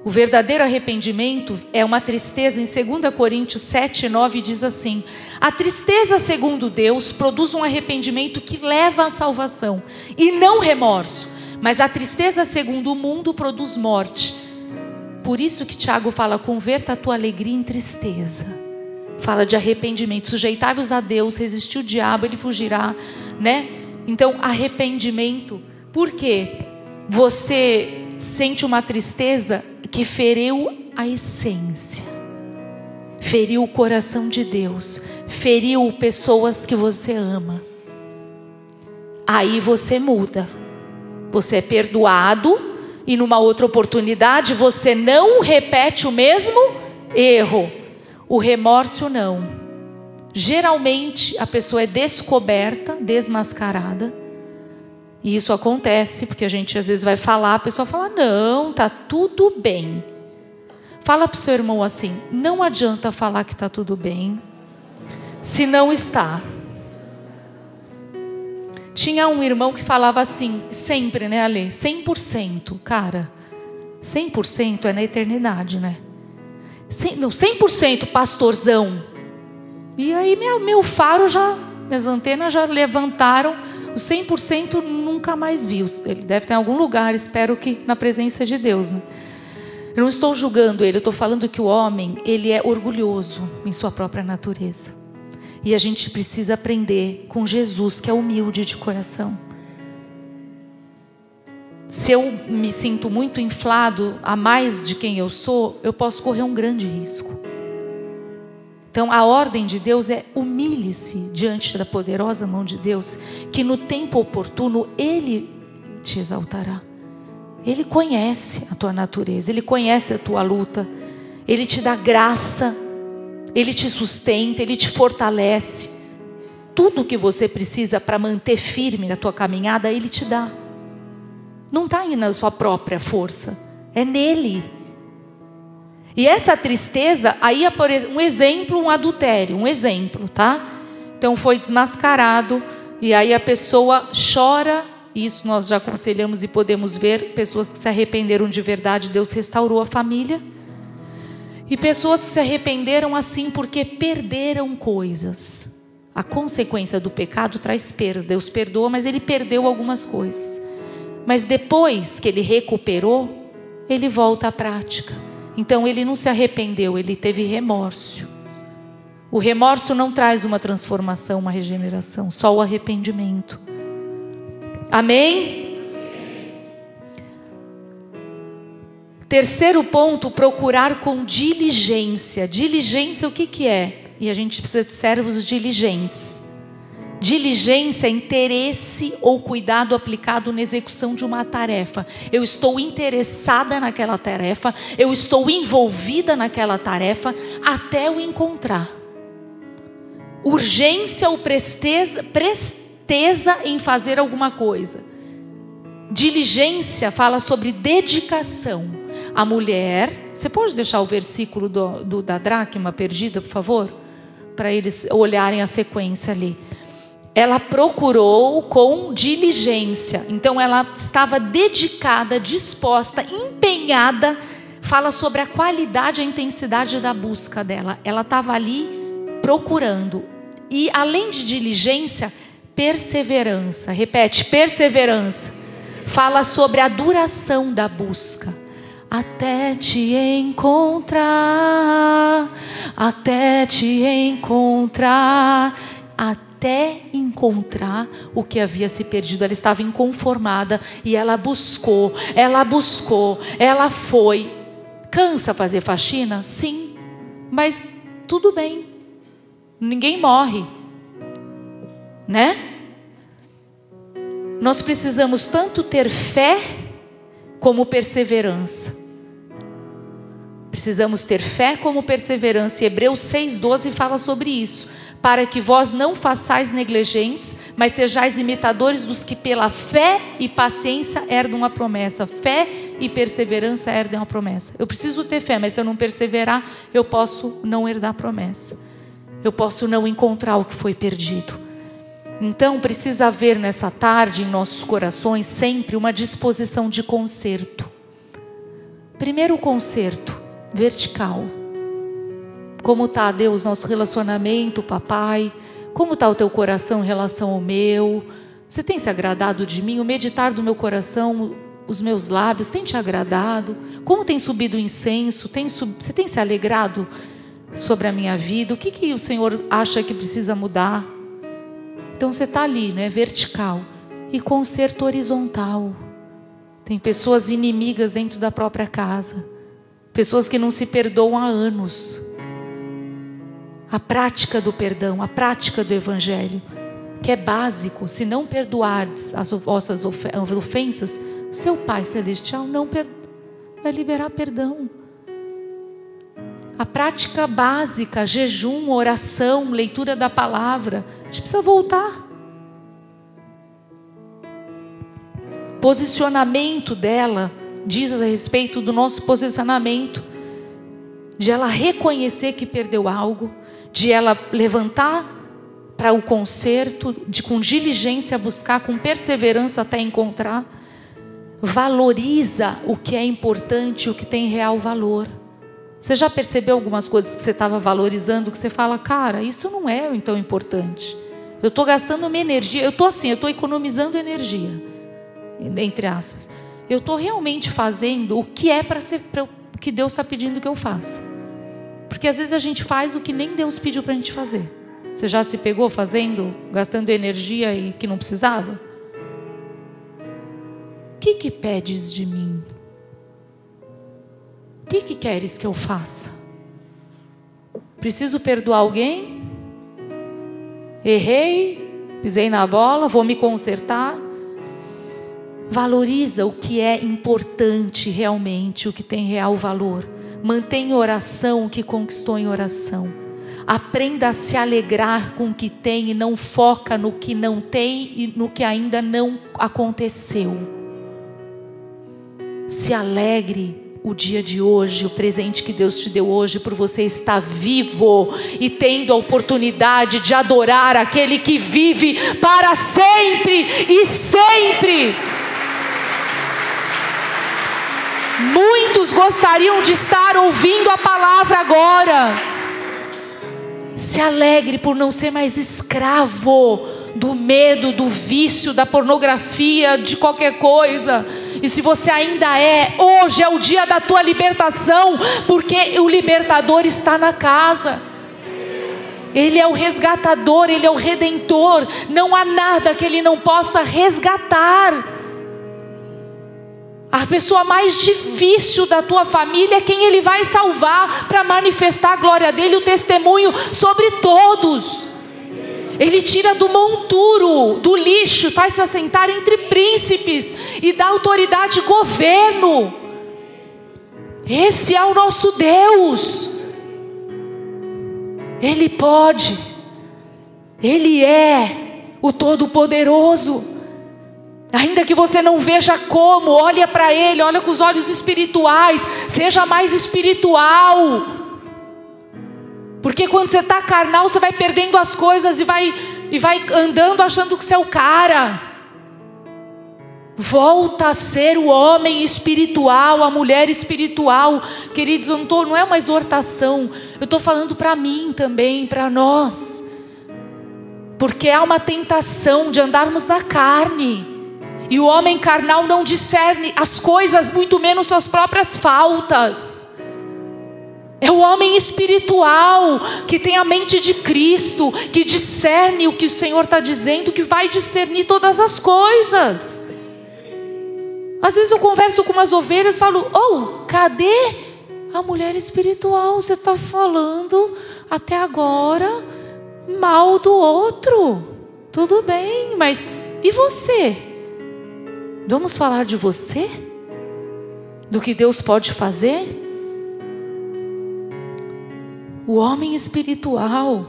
O verdadeiro arrependimento é uma tristeza, em 2 Coríntios 7, 9 diz assim: A tristeza, segundo Deus, produz um arrependimento que leva à salvação, e não remorso, mas a tristeza, segundo o mundo, produz morte. Por isso que Tiago fala: converta a tua alegria em tristeza. Fala de arrependimento. Sujeitai-vos a Deus, resistir o diabo, ele fugirá, né? Então, arrependimento. Por quê? Você sente uma tristeza que feriu a essência, feriu o coração de Deus, feriu pessoas que você ama. Aí você muda. Você é perdoado e numa outra oportunidade você não repete o mesmo erro. O remorso não. Geralmente a pessoa é descoberta, desmascarada. E isso acontece porque a gente às vezes vai falar, a pessoa fala: "Não, tá tudo bem". Fala para o seu irmão assim: "Não adianta falar que tá tudo bem, se não está". Tinha um irmão que falava assim, sempre, né, Ale? 100%. Cara, 100% é na eternidade, né? 100, não, 100% pastorzão. E aí meu, meu faro já, minhas antenas já levantaram. O 100% nunca mais viu. Ele deve ter em algum lugar, espero que na presença de Deus, né? Eu não estou julgando ele, eu estou falando que o homem, ele é orgulhoso em sua própria natureza. E a gente precisa aprender com Jesus, que é humilde de coração. Se eu me sinto muito inflado a mais de quem eu sou, eu posso correr um grande risco. Então, a ordem de Deus é diante da poderosa mão de Deus, que no tempo oportuno Ele te exaltará. Ele conhece a tua natureza, Ele conhece a tua luta, Ele te dá graça ele te sustenta, ele te fortalece. Tudo que você precisa para manter firme na tua caminhada, ele te dá. Não está aí na sua própria força, é nele. E essa tristeza, aí é um exemplo, um adultério, um exemplo, tá? Então foi desmascarado e aí a pessoa chora. Isso nós já aconselhamos e podemos ver pessoas que se arrependeram de verdade, Deus restaurou a família. E pessoas que se arrependeram assim porque perderam coisas. A consequência do pecado traz perda. Deus perdoa, mas ele perdeu algumas coisas. Mas depois que ele recuperou, ele volta à prática. Então ele não se arrependeu, ele teve remorso. O remorso não traz uma transformação, uma regeneração, só o arrependimento. Amém? Terceiro ponto, procurar com diligência. Diligência o que, que é? E a gente precisa de servos diligentes. Diligência é interesse ou cuidado aplicado na execução de uma tarefa. Eu estou interessada naquela tarefa, eu estou envolvida naquela tarefa até o encontrar. Urgência ou presteza, presteza em fazer alguma coisa. Diligência fala sobre dedicação. A mulher, você pode deixar o versículo do, do da dracma perdida, por favor? Para eles olharem a sequência ali. Ela procurou com diligência, então ela estava dedicada, disposta, empenhada. Fala sobre a qualidade a intensidade da busca dela. Ela estava ali procurando. E além de diligência, perseverança. Repete, perseverança. Fala sobre a duração da busca até te encontrar, até te encontrar, até encontrar o que havia se perdido. Ela estava inconformada e ela buscou, ela buscou, ela foi. Cansa fazer faxina? Sim, mas tudo bem, ninguém morre, né? Nós precisamos tanto ter fé como perseverança. Precisamos ter fé como perseverança. E Hebreus 6,12 fala sobre isso. Para que vós não façais negligentes, mas sejais imitadores dos que pela fé e paciência herdam a promessa. Fé e perseverança herdam a promessa. Eu preciso ter fé, mas se eu não perseverar, eu posso não herdar a promessa. Eu posso não encontrar o que foi perdido. Então precisa haver nessa tarde em nossos corações sempre uma disposição de conserto. Primeiro o conserto vertical. Como está, Deus, nosso relacionamento, papai? Como está o teu coração em relação ao meu? Você tem se agradado de mim? O meditar do meu coração os meus lábios? Tem te agradado? Como tem subido o incenso? Tem sub... Você tem se alegrado sobre a minha vida? O que, que o Senhor acha que precisa mudar? Então você está ali, né? Vertical. E conserto horizontal. Tem pessoas inimigas dentro da própria casa. Pessoas que não se perdoam há anos. A prática do perdão, a prática do evangelho, que é básico, se não perdoardes as vossas ofensas, o seu Pai celestial não vai liberar perdão. A prática básica, jejum, oração, leitura da palavra, a gente precisa voltar. Posicionamento dela diz a respeito do nosso posicionamento, de ela reconhecer que perdeu algo, de ela levantar para o conserto, de com diligência buscar, com perseverança até encontrar. Valoriza o que é importante, o que tem real valor. Você já percebeu algumas coisas que você estava valorizando que você fala, cara, isso não é tão importante. Eu estou gastando minha energia, eu estou assim, eu estou economizando energia, entre aspas. Eu estou realmente fazendo o que é para ser, pra, que Deus está pedindo que eu faça. Porque às vezes a gente faz o que nem Deus pediu para a gente fazer. Você já se pegou fazendo, gastando energia e que não precisava? O que, que pedes de mim? Que, que queres que eu faça? Preciso perdoar alguém? Errei? Pisei na bola? Vou me consertar? Valoriza o que é importante realmente, o que tem real valor. Mantém oração o que conquistou em oração. Aprenda a se alegrar com o que tem e não foca no que não tem e no que ainda não aconteceu. Se alegre o dia de hoje, o presente que Deus te deu hoje, por você estar vivo e tendo a oportunidade de adorar aquele que vive para sempre e sempre. Muitos gostariam de estar ouvindo a palavra agora. Se alegre por não ser mais escravo do medo, do vício, da pornografia, de qualquer coisa. E se você ainda é, hoje é o dia da tua libertação, porque o libertador está na casa. Ele é o resgatador, ele é o redentor. Não há nada que ele não possa resgatar. A pessoa mais difícil da tua família é quem ele vai salvar para manifestar a glória dele, o testemunho sobre todos. Ele tira do monturo, do lixo, faz se assentar entre príncipes e dá autoridade governo. Esse é o nosso Deus. Ele pode. Ele é o Todo-Poderoso. Ainda que você não veja como, olha para Ele, olha com os olhos espirituais, seja mais espiritual. Porque quando você está carnal, você vai perdendo as coisas e vai, e vai andando achando que você é o cara. Volta a ser o homem espiritual, a mulher espiritual. Queridos, não, tô, não é uma exortação, eu estou falando para mim também, para nós. Porque há uma tentação de andarmos na carne e o homem carnal não discerne as coisas, muito menos suas próprias faltas. É o homem espiritual que tem a mente de Cristo, que discerne o que o Senhor está dizendo, que vai discernir todas as coisas. Às vezes eu converso com umas ovelhas e falo: Oh, cadê a mulher espiritual? Você está falando até agora mal do outro. Tudo bem, mas e você? Vamos falar de você? Do que Deus pode fazer? O homem espiritual.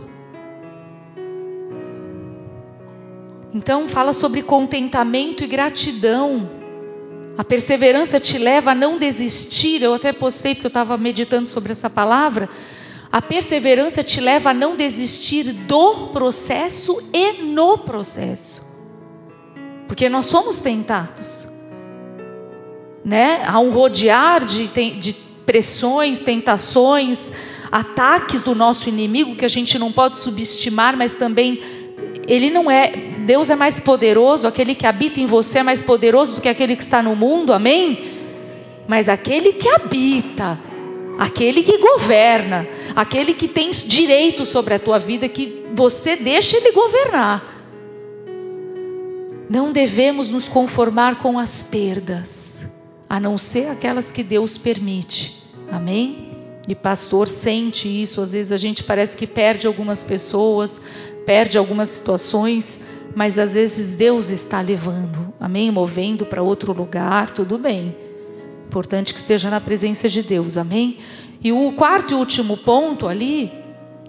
Então, fala sobre contentamento e gratidão. A perseverança te leva a não desistir. Eu até postei porque eu estava meditando sobre essa palavra. A perseverança te leva a não desistir do processo e no processo. Porque nós somos tentados. Né? Há um rodear de, de pressões, tentações, ataques do nosso inimigo que a gente não pode subestimar, mas também ele não é, Deus é mais poderoso, aquele que habita em você é mais poderoso do que aquele que está no mundo, amém? Mas aquele que habita, aquele que governa, aquele que tem direito sobre a tua vida, que você deixa ele governar. Não devemos nos conformar com as perdas, a não ser aquelas que Deus permite. Amém? E pastor sente isso, às vezes a gente parece que perde algumas pessoas, perde algumas situações, mas às vezes Deus está levando, amém? Movendo para outro lugar, tudo bem. Importante que esteja na presença de Deus, amém? E o quarto e último ponto ali,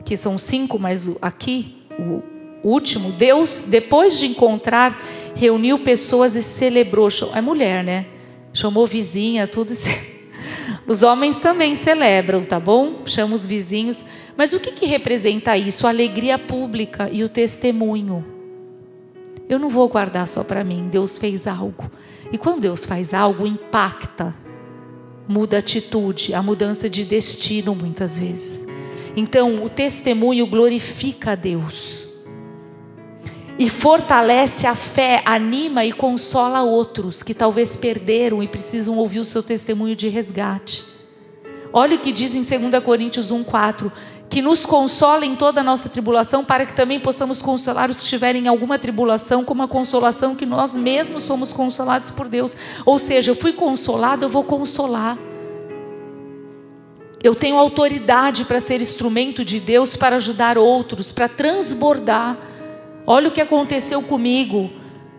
que são cinco, mas aqui, o último, Deus, depois de encontrar, reuniu pessoas e celebrou. É mulher, né? Chamou vizinha, tudo. Os homens também celebram, tá bom? Chama os vizinhos. Mas o que, que representa isso? A alegria pública e o testemunho. Eu não vou guardar só para mim. Deus fez algo. E quando Deus faz algo, impacta, muda a atitude, a mudança de destino muitas vezes. Então, o testemunho glorifica a Deus e fortalece a fé, anima e consola outros que talvez perderam e precisam ouvir o seu testemunho de resgate. Olha o que diz em 2 Coríntios 1,4: que nos consola em toda a nossa tribulação, para que também possamos consolar os que estiverem em alguma tribulação, com uma consolação que nós mesmos somos consolados por Deus. Ou seja, eu fui consolado, eu vou consolar. Eu tenho autoridade para ser instrumento de Deus para ajudar outros, para transbordar. Olha o que aconteceu comigo.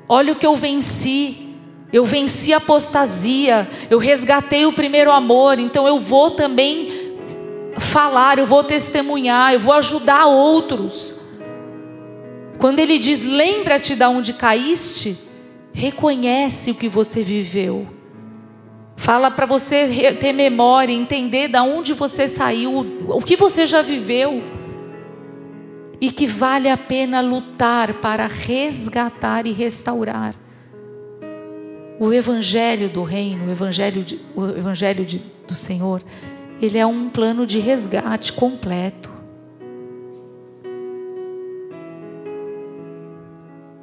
Olha o que eu venci. Eu venci a apostasia. Eu resgatei o primeiro amor. Então eu vou também falar, eu vou testemunhar, eu vou ajudar outros. Quando ele diz: "Lembra-te de onde caíste", reconhece o que você viveu. Fala para você ter memória, entender de onde você saiu, o que você já viveu e que vale a pena lutar para resgatar e restaurar. O evangelho do reino, o evangelho, de, o evangelho de, do Senhor, ele é um plano de resgate completo.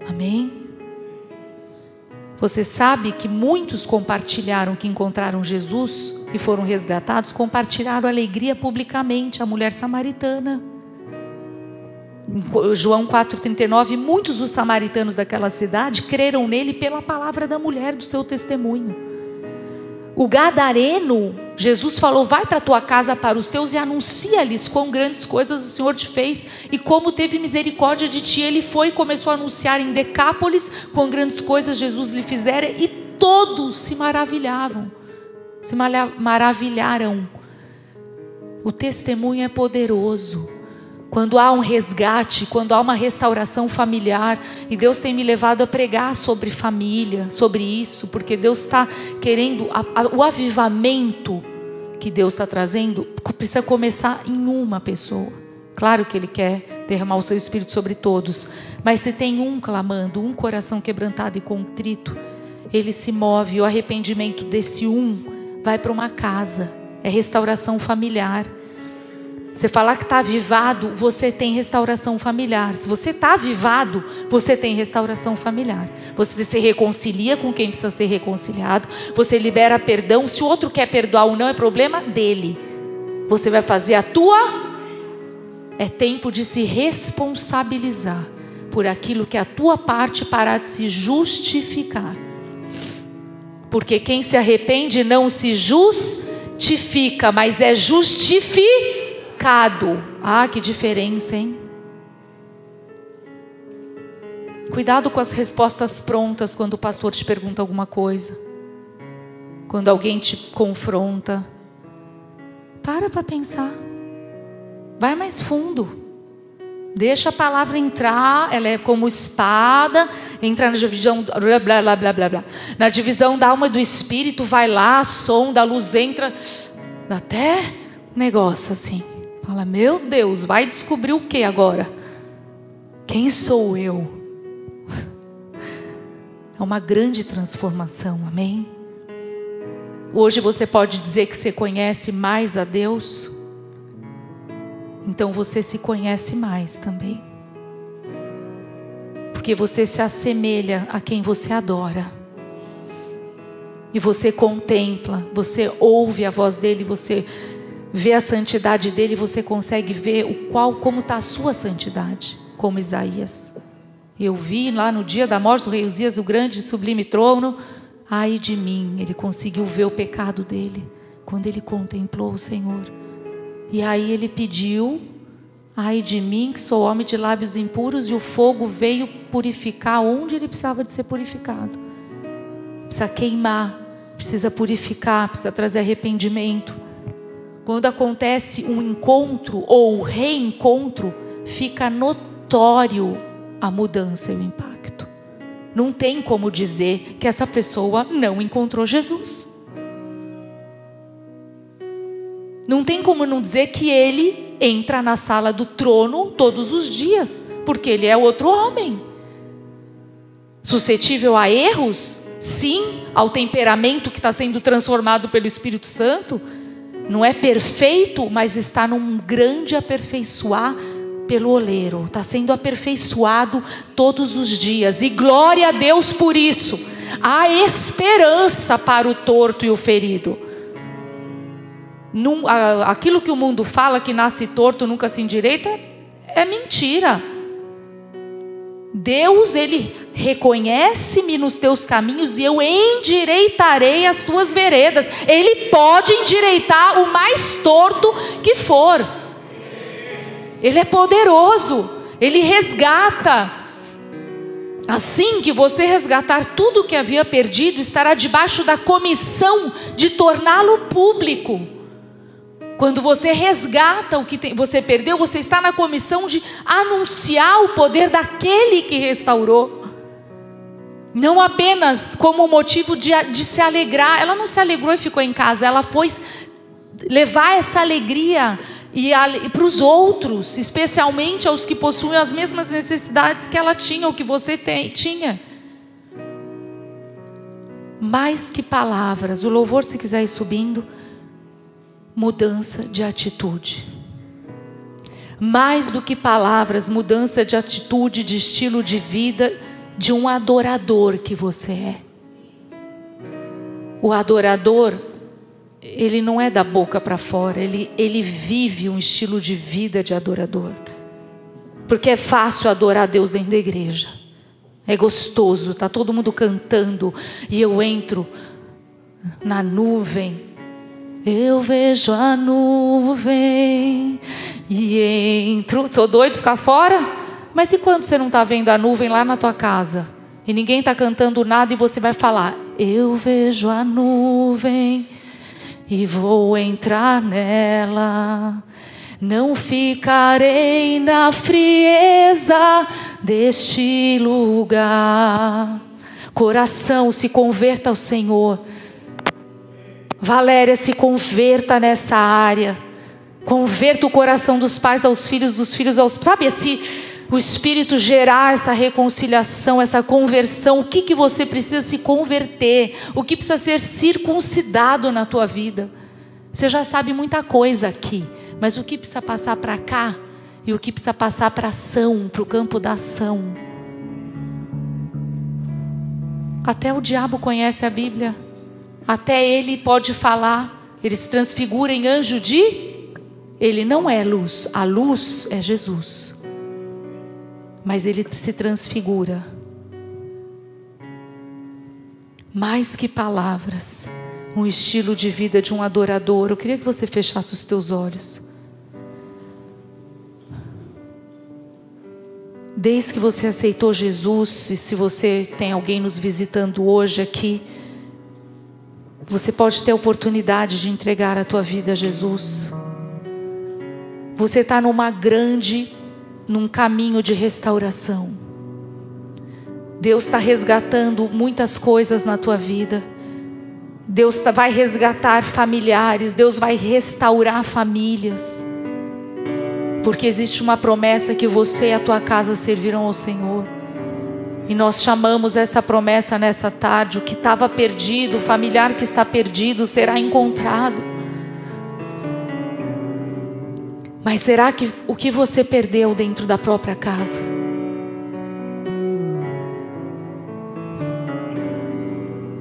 Amém? Você sabe que muitos compartilharam que encontraram Jesus e foram resgatados, compartilharam alegria publicamente, a mulher samaritana. João 4,39, muitos dos samaritanos daquela cidade creram nele pela palavra da mulher, do seu testemunho. O gadareno, Jesus falou: Vai para tua casa para os teus e anuncia-lhes quão grandes coisas o Senhor te fez e como teve misericórdia de ti. Ele foi e começou a anunciar em Decápolis quão grandes coisas Jesus lhe fizera e todos se maravilhavam, se maravilharam. O testemunho é poderoso quando há um resgate, quando há uma restauração familiar, e Deus tem me levado a pregar sobre família, sobre isso, porque Deus está querendo, a, a, o avivamento que Deus está trazendo precisa começar em uma pessoa. Claro que Ele quer derramar o seu espírito sobre todos, mas se tem um clamando, um coração quebrantado e contrito, ele se move, o arrependimento desse um vai para uma casa, é restauração familiar. Você falar que está avivado, você tem restauração familiar. Se você está avivado, você tem restauração familiar. Você se reconcilia com quem precisa ser reconciliado. Você libera perdão. Se o outro quer perdoar ou não, é problema dele. Você vai fazer a tua. É tempo de se responsabilizar por aquilo que é a tua parte parar de se justificar. Porque quem se arrepende não se justifica, mas é justificado pecado. Ah, que diferença, hein? Cuidado com as respostas prontas quando o pastor te pergunta alguma coisa. Quando alguém te confronta. Para para pensar. Vai mais fundo. Deixa a palavra entrar, ela é como espada, entra na divisão blá blá blá blá blá. Na divisão da alma e do espírito, vai lá, som da luz entra até negócio assim. Fala, meu Deus, vai descobrir o que agora? Quem sou eu? É uma grande transformação, amém? Hoje você pode dizer que você conhece mais a Deus, então você se conhece mais também. porque você se assemelha a quem você adora. E você contempla, você ouve a voz dele, você vê a santidade dele, você consegue ver o qual como está a sua santidade, como Isaías. Eu vi lá no dia da morte do rei Uzias, o grande e sublime trono, ai de mim, ele conseguiu ver o pecado dele quando ele contemplou o Senhor. E aí ele pediu, ai de mim, que sou homem de lábios impuros, e o fogo veio purificar onde ele precisava de ser purificado. Precisa queimar, precisa purificar, precisa trazer arrependimento. Quando acontece um encontro ou reencontro, fica notório a mudança e o impacto. Não tem como dizer que essa pessoa não encontrou Jesus. Não tem como não dizer que ele entra na sala do trono todos os dias, porque ele é outro homem. Suscetível a erros? Sim, ao temperamento que está sendo transformado pelo Espírito Santo. Não é perfeito, mas está num grande aperfeiçoar pelo oleiro, está sendo aperfeiçoado todos os dias, e glória a Deus por isso. Há esperança para o torto e o ferido. Num, aquilo que o mundo fala que nasce torto nunca se endireita é mentira. Deus, Ele reconhece-me nos teus caminhos e eu endireitarei as tuas veredas. Ele pode endireitar o mais torto que for. Ele é poderoso, ele resgata. Assim que você resgatar tudo o que havia perdido, estará debaixo da comissão de torná-lo público. Quando você resgata o que você perdeu, você está na comissão de anunciar o poder daquele que restaurou. Não apenas como motivo de, de se alegrar. Ela não se alegrou e ficou em casa, ela foi levar essa alegria e, para os outros, especialmente aos que possuem as mesmas necessidades que ela tinha ou que você tem, tinha. Mais que palavras, o louvor, se quiser ir subindo, mudança de atitude. Mais do que palavras, mudança de atitude, de estilo de vida, de um adorador que você é. O adorador ele não é da boca para fora, ele, ele vive um estilo de vida de adorador. Porque é fácil adorar Deus dentro da igreja. É gostoso, tá todo mundo cantando e eu entro na nuvem. Eu vejo a nuvem e entro. Sou doido ficar fora? Mas e quando você não está vendo a nuvem lá na tua casa? E ninguém está cantando nada e você vai falar: Eu vejo a nuvem e vou entrar nela. Não ficarei na frieza deste lugar. Coração, se converta ao Senhor. Valéria, se converta nessa área. Converta o coração dos pais aos filhos, dos filhos aos. Sabe esse o Espírito gerar essa reconciliação, essa conversão, o que, que você precisa se converter, o que precisa ser circuncidado na tua vida. Você já sabe muita coisa aqui, mas o que precisa passar para cá e o que precisa passar para ação, para o campo da ação. Até o diabo conhece a Bíblia, até ele pode falar, ele se transfigura em anjo de. Ele não é luz, a luz é Jesus mas ele se transfigura. Mais que palavras, um estilo de vida de um adorador. Eu queria que você fechasse os teus olhos. Desde que você aceitou Jesus, e se você tem alguém nos visitando hoje aqui, você pode ter a oportunidade de entregar a tua vida a Jesus. Você está numa grande num caminho de restauração. Deus está resgatando muitas coisas na tua vida. Deus tá, vai resgatar familiares, Deus vai restaurar famílias. Porque existe uma promessa que você e a tua casa servirão ao Senhor. E nós chamamos essa promessa nessa tarde: o que estava perdido, o familiar que está perdido será encontrado. Mas será que o que você perdeu dentro da própria casa?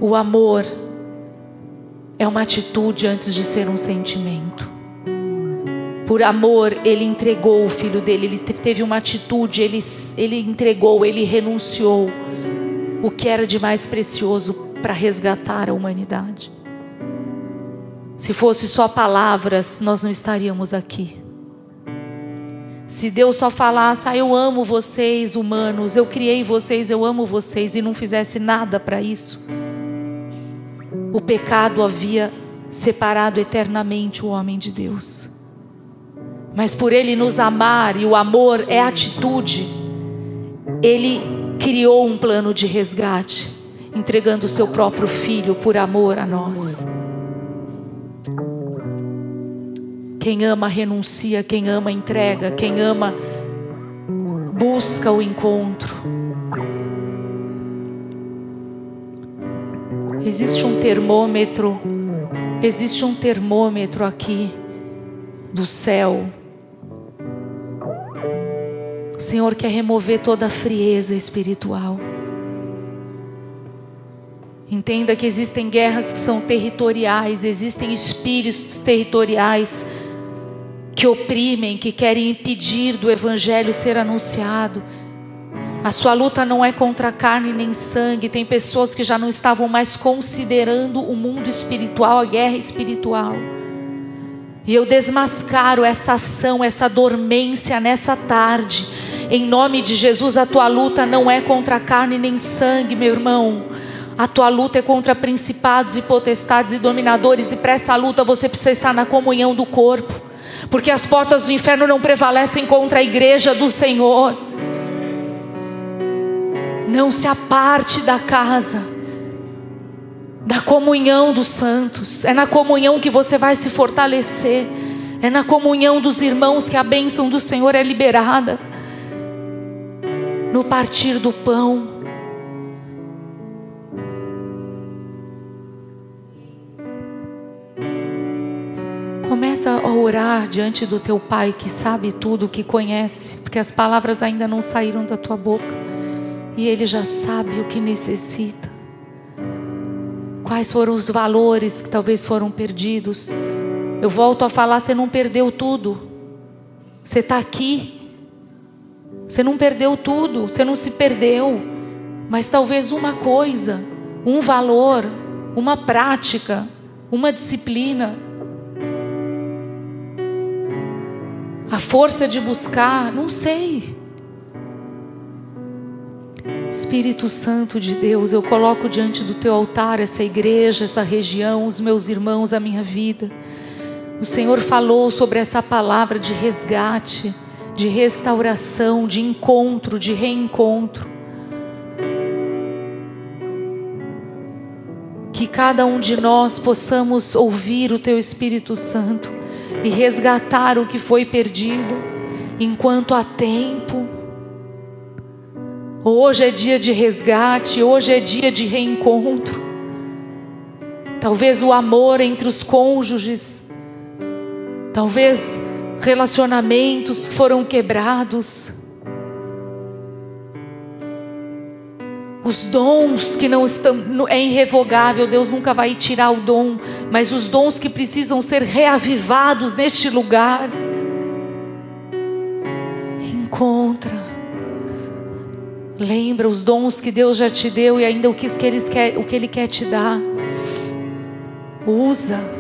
O amor é uma atitude antes de ser um sentimento. Por amor, ele entregou o filho dele, ele teve uma atitude, ele, ele entregou, ele renunciou o que era de mais precioso para resgatar a humanidade. Se fosse só palavras, nós não estaríamos aqui. Se Deus só falasse, ah, eu amo vocês, humanos, eu criei vocês, eu amo vocês, e não fizesse nada para isso, o pecado havia separado eternamente o homem de Deus. Mas por Ele nos amar, e o amor é atitude, Ele criou um plano de resgate, entregando o seu próprio filho por amor a nós. Quem ama renuncia, quem ama entrega, quem ama busca o encontro. Existe um termômetro, existe um termômetro aqui do céu. O Senhor quer remover toda a frieza espiritual. Entenda que existem guerras que são territoriais, existem espíritos territoriais que oprimem, que querem impedir do evangelho ser anunciado. A sua luta não é contra carne nem sangue. Tem pessoas que já não estavam mais considerando o mundo espiritual, a guerra espiritual. E eu desmascaro essa ação, essa dormência nessa tarde. Em nome de Jesus, a tua luta não é contra carne nem sangue, meu irmão. A tua luta é contra principados e potestades e dominadores, e para essa luta você precisa estar na comunhão do corpo porque as portas do inferno não prevalecem contra a igreja do Senhor. Não se aparte da casa, da comunhão dos santos. É na comunhão que você vai se fortalecer. É na comunhão dos irmãos que a bênção do Senhor é liberada. No partir do pão. Começa a orar diante do teu Pai que sabe tudo, que conhece, porque as palavras ainda não saíram da tua boca e Ele já sabe o que necessita. Quais foram os valores que talvez foram perdidos? Eu volto a falar: você não perdeu tudo, você está aqui, você não perdeu tudo, você não se perdeu, mas talvez uma coisa, um valor, uma prática, uma disciplina a força de buscar, não sei. Espírito Santo de Deus, eu coloco diante do teu altar essa igreja, essa região, os meus irmãos, a minha vida. O Senhor falou sobre essa palavra de resgate, de restauração, de encontro, de reencontro. Que cada um de nós possamos ouvir o teu Espírito Santo e resgatar o que foi perdido enquanto há tempo. Hoje é dia de resgate, hoje é dia de reencontro. Talvez o amor entre os cônjuges, talvez relacionamentos foram quebrados. Os dons que não estão, é irrevogável, Deus nunca vai tirar o dom, mas os dons que precisam ser reavivados neste lugar. Encontra. Lembra os dons que Deus já te deu e ainda o que, ele quer, o que Ele quer te dar. Usa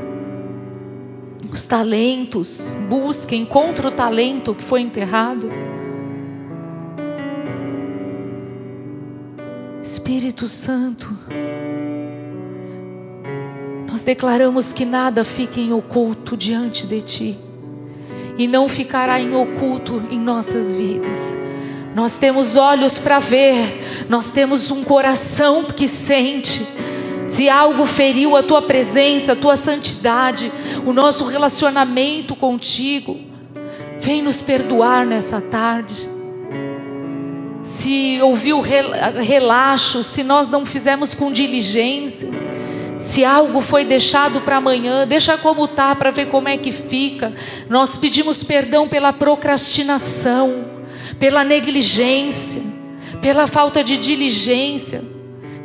os talentos, busca, encontra o talento que foi enterrado. Espírito Santo, nós declaramos que nada fique em oculto diante de Ti e não ficará em oculto em nossas vidas. Nós temos olhos para ver, nós temos um coração que sente. Se algo feriu a tua presença, a tua santidade, o nosso relacionamento contigo, vem nos perdoar nessa tarde se ouviu relaxo, se nós não fizemos com diligência, se algo foi deixado para amanhã, deixa como está para ver como é que fica. Nós pedimos perdão pela procrastinação, pela negligência, pela falta de diligência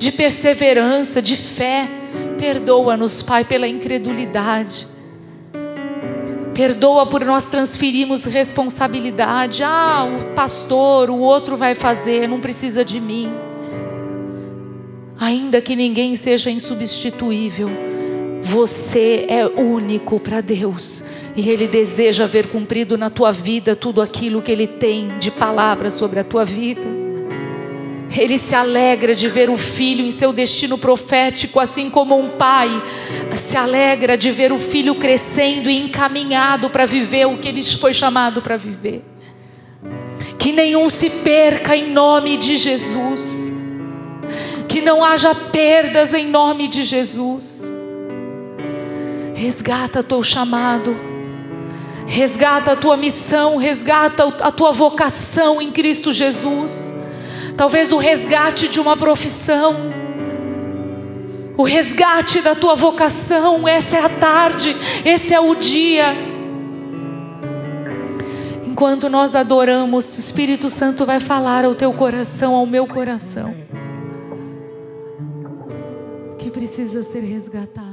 de perseverança, de fé. Perdoa-nos, Pai, pela incredulidade. Perdoa por nós transferirmos responsabilidade. Ah, o pastor, o outro vai fazer, não precisa de mim. Ainda que ninguém seja insubstituível, você é único para Deus e Ele deseja ver cumprido na tua vida tudo aquilo que Ele tem de palavra sobre a tua vida. Ele se alegra de ver o filho em seu destino profético, assim como um pai se alegra de ver o filho crescendo e encaminhado para viver o que ele foi chamado para viver. Que nenhum se perca em nome de Jesus. Que não haja perdas em nome de Jesus. Resgata teu chamado. Resgata a tua missão, resgata a tua vocação em Cristo Jesus talvez o resgate de uma profissão, o resgate da tua vocação. Essa é a tarde, esse é o dia. Enquanto nós adoramos, o Espírito Santo vai falar ao teu coração, ao meu coração, que precisa ser resgatado.